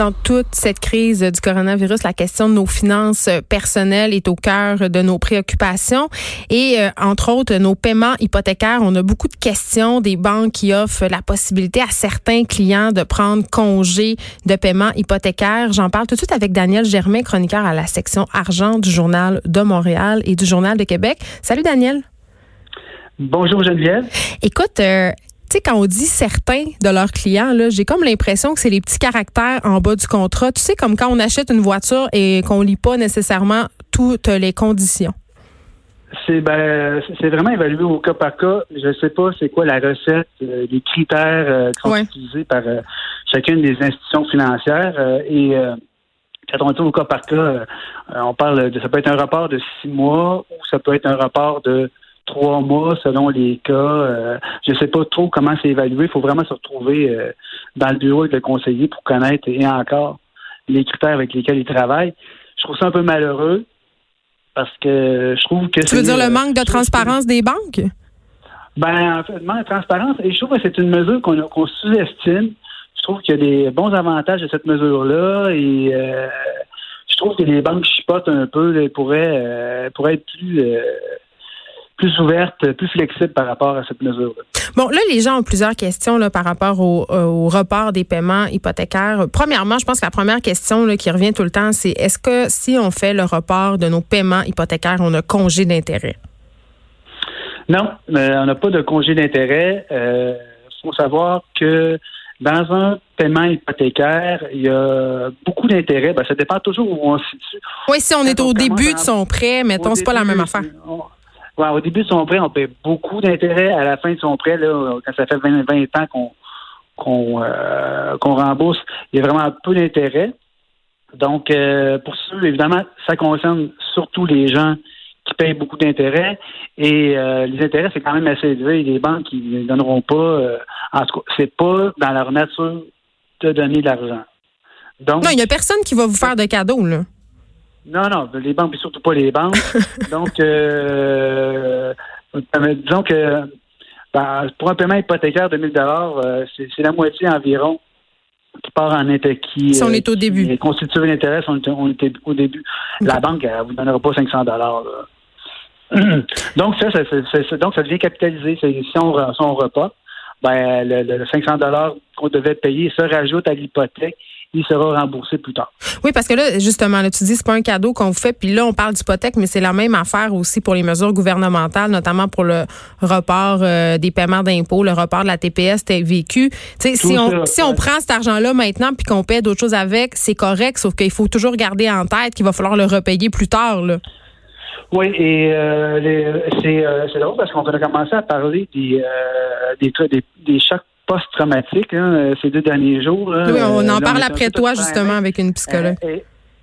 Dans toute cette crise du coronavirus, la question de nos finances personnelles est au cœur de nos préoccupations et euh, entre autres nos paiements hypothécaires. On a beaucoup de questions des banques qui offrent la possibilité à certains clients de prendre congé de paiement hypothécaire. J'en parle tout de suite avec Daniel Germain, chroniqueur à la section argent du journal de Montréal et du journal de Québec. Salut Daniel. Bonjour Geneviève. Écoute, euh, tu sais, quand on dit certains de leurs clients, là, j'ai comme l'impression que c'est les petits caractères en bas du contrat. Tu sais, comme quand on achète une voiture et qu'on lit pas nécessairement toutes les conditions. C'est ben, c'est vraiment évalué au cas par cas. Je sais pas c'est quoi la recette, euh, les critères euh, qui sont utilisés par chacune des institutions financières. et quand on dit au cas par cas, on parle de ça peut être un rapport de six mois ou ça peut être un rapport de trois mois selon les cas. Euh, je ne sais pas trop comment c'est évalué. Il faut vraiment se retrouver euh, dans le bureau avec le conseiller pour connaître et encore les critères avec lesquels il travaille. Je trouve ça un peu malheureux parce que je trouve que Tu veux dire le manque de transparence des banques? Ben, en fait, le manque de transparence, et je trouve que c'est une mesure qu'on sous-estime. Je trouve qu'il y a des bons avantages de cette mesure-là et euh, je trouve que les banques chipotent un peu, elles pourraient, pourraient être plus plus ouverte, plus flexible par rapport à cette mesure-là. Bon, là, les gens ont plusieurs questions là, par rapport au, euh, report des paiements hypothécaires. Premièrement, je pense que la première question là, qui revient tout le temps, c'est est-ce que si on fait le report de nos paiements hypothécaires, on a congé d'intérêt? Non, on n'a pas de congé d'intérêt. Il euh, faut savoir que dans un paiement hypothécaire, il y a beaucoup d'intérêt. Ben, ça dépend toujours où on se situe. Oui, si on est au début de son prêt, mettons, c'est pas la même affaire au début de son prêt, on paie beaucoup d'intérêts. À la fin de son prêt, là, quand ça fait 20, 20 ans qu'on euh, qu'on rembourse, il y a vraiment peu d'intérêts. Donc, euh, pour ceux, évidemment, ça concerne surtout les gens qui payent beaucoup d'intérêts. Et euh, les intérêts, c'est quand même assez élevé. Les banques, ils ne donneront pas. en tout cas, c'est pas dans leur nature de donner de l'argent. Non, il n'y a personne qui va vous faire de cadeaux, là. Non, non, les banques, mais surtout pas les banques. Donc, euh, euh, disons que ben, pour un paiement hypothécaire de 1000 euh, c'est la moitié environ qui part en intérêt. Qui, si on est au début. constitue l'intérêt, on, on est au début. La banque, elle vous donnera pas 500 dollars. donc, ça, ça, donc, ça devient capitalisé. Si on, si on repas, ben, le, le 500 dollars qu'on devait payer se rajoute à l'hypothèque il sera remboursé plus tard. Oui, parce que là, justement, là, tu dis c'est pas un cadeau qu'on vous fait, puis là, on parle d'hypothèque, mais c'est la même affaire aussi pour les mesures gouvernementales, notamment pour le report euh, des paiements d'impôts, le report de la TPS TVQ. Si on, si on prend cet argent-là maintenant puis qu'on paie d'autres choses avec, c'est correct, sauf qu'il faut toujours garder en tête qu'il va falloir le repayer plus tard, là. Oui, et euh, c'est euh, drôle parce qu'on a commencé à parler des, euh, des, des, des chocs post-traumatique hein, euh, ces deux derniers jours. oui, on en parle après toi, justement, avec une psychologue. Euh,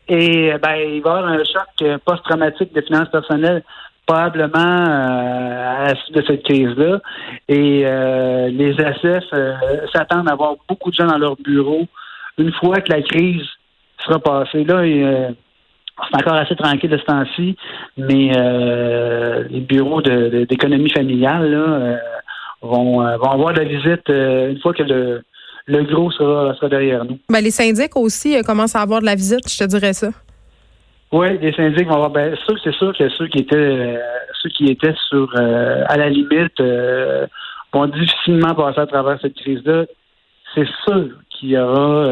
et, ben, il va y avoir un choc euh, post-traumatique de finances personnelles probablement à la suite de cette crise-là. Et les SF s'attendent à avoir beaucoup de gens dans leur bureau une fois que la crise sera passée. Là, c'est encore assez tranquille de ce temps-ci, mais les bureaux d'économie familiale, là, vont, euh, vont avoir la visite euh, une fois que le, le gros sera, sera derrière nous. Ben, les syndics aussi euh, commencent à avoir de la visite, je te dirais ça. Oui, les syndics vont avoir. Ben, c'est sûr que ceux qui étaient, ceux qui étaient sur, à la limite, vont difficilement passer à travers cette crise-là. C'est sûr qu'il y aura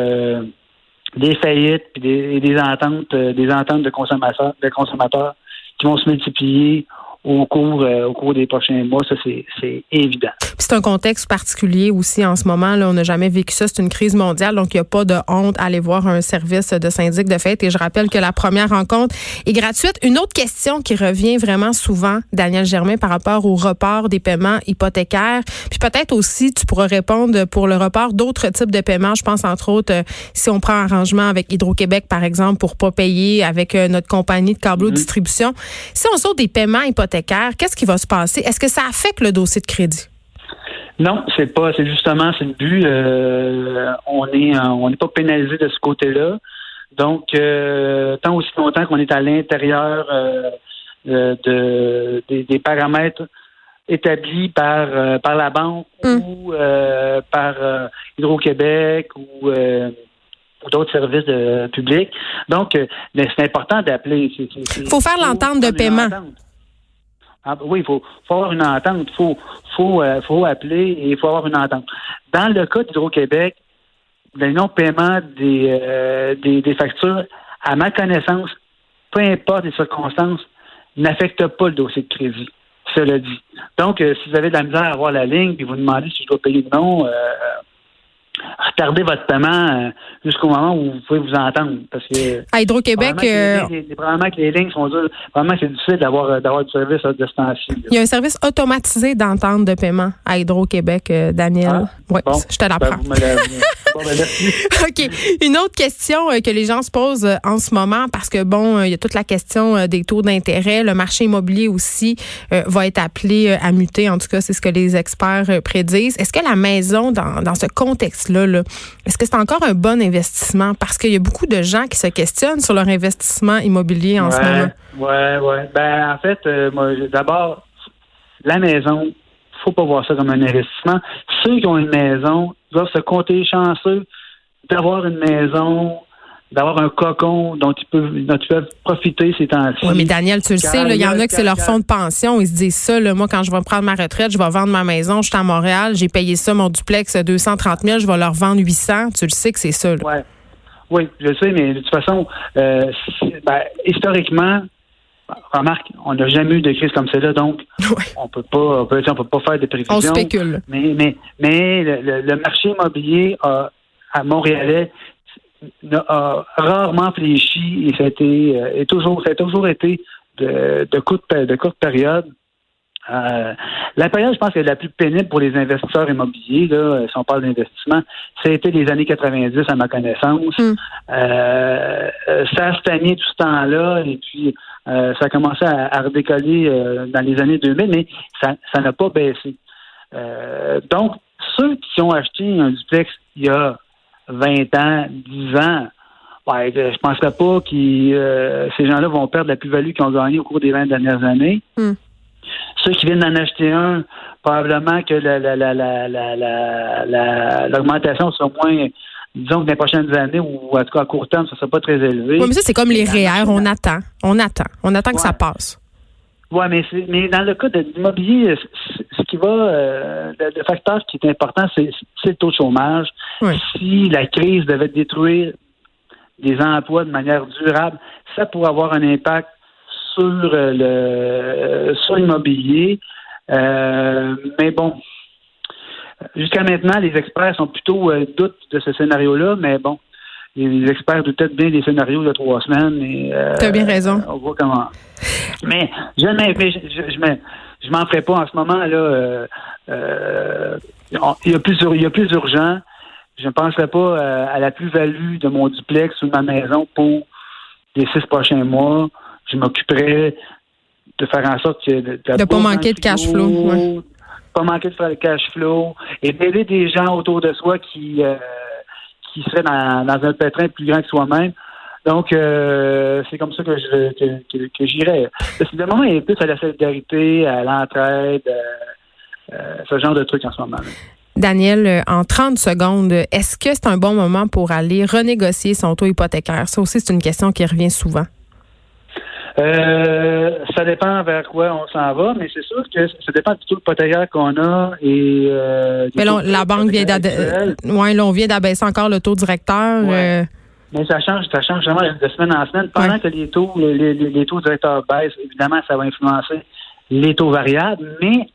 des faillites et des, des, ententes, des ententes de consommateurs, de consommateurs qui vont se multiplier au cours, euh, au cours des prochains mois. Ça, c'est évident. C'est un contexte particulier aussi en ce moment. Là, on n'a jamais vécu ça. C'est une crise mondiale, donc il n'y a pas de honte à aller voir un service de syndic de fête. Et je rappelle que la première rencontre est gratuite. Une autre question qui revient vraiment souvent, Daniel Germain, par rapport au report des paiements hypothécaires. Puis peut-être aussi, tu pourras répondre pour le report d'autres types de paiements. Je pense entre autres, euh, si on prend un arrangement avec Hydro-Québec, par exemple, pour pas payer avec euh, notre compagnie de câbleau mm-hmm. distribution. Si on sort des paiements hypothécaires, qu'est-ce qui va se passer? Est-ce que ça affecte le dossier de crédit? Non, c'est pas. C'est justement c'est le but. Euh, on est on n'est pas pénalisé de ce côté-là. Donc, euh, tant aussi longtemps qu'on est à l'intérieur euh, de, des, paramètres établis par par la banque hum. ou par Hydro-Québec ou d'autres services de, publics. Donc, c'est important d'appeler. Il faut faire l'entente de paiement. Ah, oui, il faut, avoir une entente. Il faut, faut, faut appeler et il faut avoir une entente. Dans le cas d'Hydro-Québec, le non-paiement des, des, des factures, à ma connaissance, peu importe les circonstances, n'affecte pas le dossier de crédit. Cela dit. Donc, euh, si vous avez de la misère à avoir la ligne, puis vous demandez si je dois payer ou non, euh, retardez votre paiement euh, jusqu'au moment où vous pouvez vous entendre. Parce que à Hydro-Québec, probablement, que les lignes sont dures. Probablement que c'est difficile d'avoir d'avoir du service à distance. Il y a un service automatisé d'entente de paiement à Hydro-Québec, Daniel. Ah, oui, je te l'apprends. Ben, ben, OK. Une autre question que les gens se posent en ce moment, parce que bon, il y a toute la question des taux d'intérêt. Le marché immobilier aussi va être appelé à muter. En tout cas, c'est ce que les experts prédisent. Est-ce que la maison, dans, dans ce contexte là est-ce que c'est encore un bon investissement? Parce qu'il y a beaucoup de gens qui se questionnent sur leur investissement immobilier en ce moment. Oui, oui. Ben, en fait, euh, d'abord, la maison, faut pas voir ça comme un investissement. Ceux qui ont une maison doivent se compter chanceux d'avoir une maison d'avoir un cocon dont ils peuvent, dont ils peuvent profiter ces temps-ci. Oui, mais Daniel, tu le sais, il y en a que c'est leur fonds de pension. Ils se disent ça, là, moi, quand je vais prendre ma retraite, je vais vendre ma maison, je suis à Montréal, j'ai payé ça, mon duplex, 230 000, je vais leur vendre 800. Tu le sais que c'est ça. Ouais. Oui, je le sais, mais de toute façon, euh, ben, historiquement, remarque, on n'a jamais eu de crise comme celle-là, donc on peut pas, on peut, on peut pas faire des prévisions. On spécule. Mais, mais, mais le, marché immobilier à Montréalais a rarement fléchi et ça a, été, euh, toujours, ça a toujours été de, de, courte, de courte période. Euh, la période, je pense, que la plus pénible pour les investisseurs immobiliers, là, si on parle d'investissement, ça a été les années 90, à ma connaissance. Euh, ça a stagné tout ce temps-là, et puis ça a commencé à, redécoller dans les années 2000, mais ça, ça n'a pas baissé. donc, ceux qui ont acheté un duplex il y a 20 ans, 10 ans, ouais, je ne penserais pas que euh, ces gens-là vont perdre la plus-value qu'ils ont gagnée au cours des 20 dernières années. Hmm. Ceux qui viennent d'en acheter un, probablement que l'augmentation sera moins disons que dans les prochaines années, ou en tout cas à court terme, ça ne sera pas très élevé. Oui, mais ça, c'est comme les REER, on attend. On attend. On attend que ça passe. Oui, mais, mais dans le cas de l'immobilier, ce qui va, euh, le, facteur qui est important, c'est le taux de chômage. Si la crise devait détruire des emplois de manière durable, ça pourrait avoir un impact sur euh, le sur l'immobilier. Euh, mais bon, jusqu'à maintenant, les experts sont plutôt doutes de ce scénario-là, mais bon, les experts doutent bien des scénarios de trois semaines. Tu as bien raison. On voit comment. Mais je je, je, je m'en ferai pas en ce moment là. Euh, euh, il y a plus il y a plus urgent. Je ne penserai pas euh, à la plus-value de mon duplex ou de ma maison pour les six prochains mois. Je m'occuperai de faire en sorte que de ne pas manquer de cash flow, pas manquer de faire le cash flow et d'aider des gens autour de soi qui qui seraient dans, dans un pétrin plus grand que soi-même donc, euh, c'est comme ça que je que, que, j'irais. Le moment est plus à la solidarité, à l'entraide, euh, euh, ce genre de trucs en ce moment. Daniel, en 30 secondes, est-ce que c'est un bon moment pour aller renégocier son taux hypothécaire? Ça aussi, c'est une question qui revient souvent. ça dépend vers quoi on s'en va, mais c'est sûr que ça dépend du taux hypothécaire qu'on a et. mais la banque vient d'abaisser. Ouais, on vient d'abaisser encore le taux directeur. Mais ça change, ça change vraiment de semaine en semaine. Pendant que les taux, les, les, taux directeurs baissent, évidemment, ça va influencer les taux variables, mais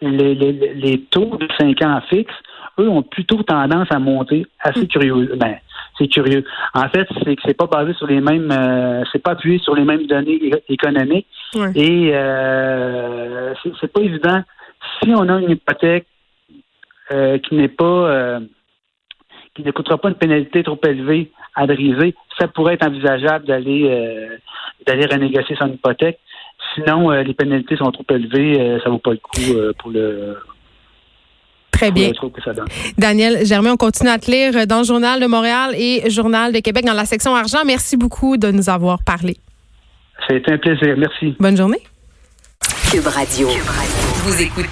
les, les, taux de 5 ans fixes, eux, ont plutôt tendance à monter assez mm. curieux. Ben, c'est curieux. En fait, c'est que c'est pas basé sur les mêmes, euh, c'est pas appuyé sur les mêmes données économiques. Et euh, c'est pas évident. Si on a une hypothèque euh, qui n'est pas euh, qui ne coûtera pas une pénalité trop élevée à briser, ça pourrait être envisageable d'aller euh, d'aller renégocier son hypothèque. Sinon, euh, les pénalités sont trop élevées, euh, ça vaut pas le coup pour le Très bien. Daniel Germain, on continue à te lire dans le Journal de Montréal et Journal de Québec dans la section argent. Merci beaucoup de nous avoir parlé. Ça a été un plaisir. Merci. Bonne journée. Cube Radio. Vous écoutez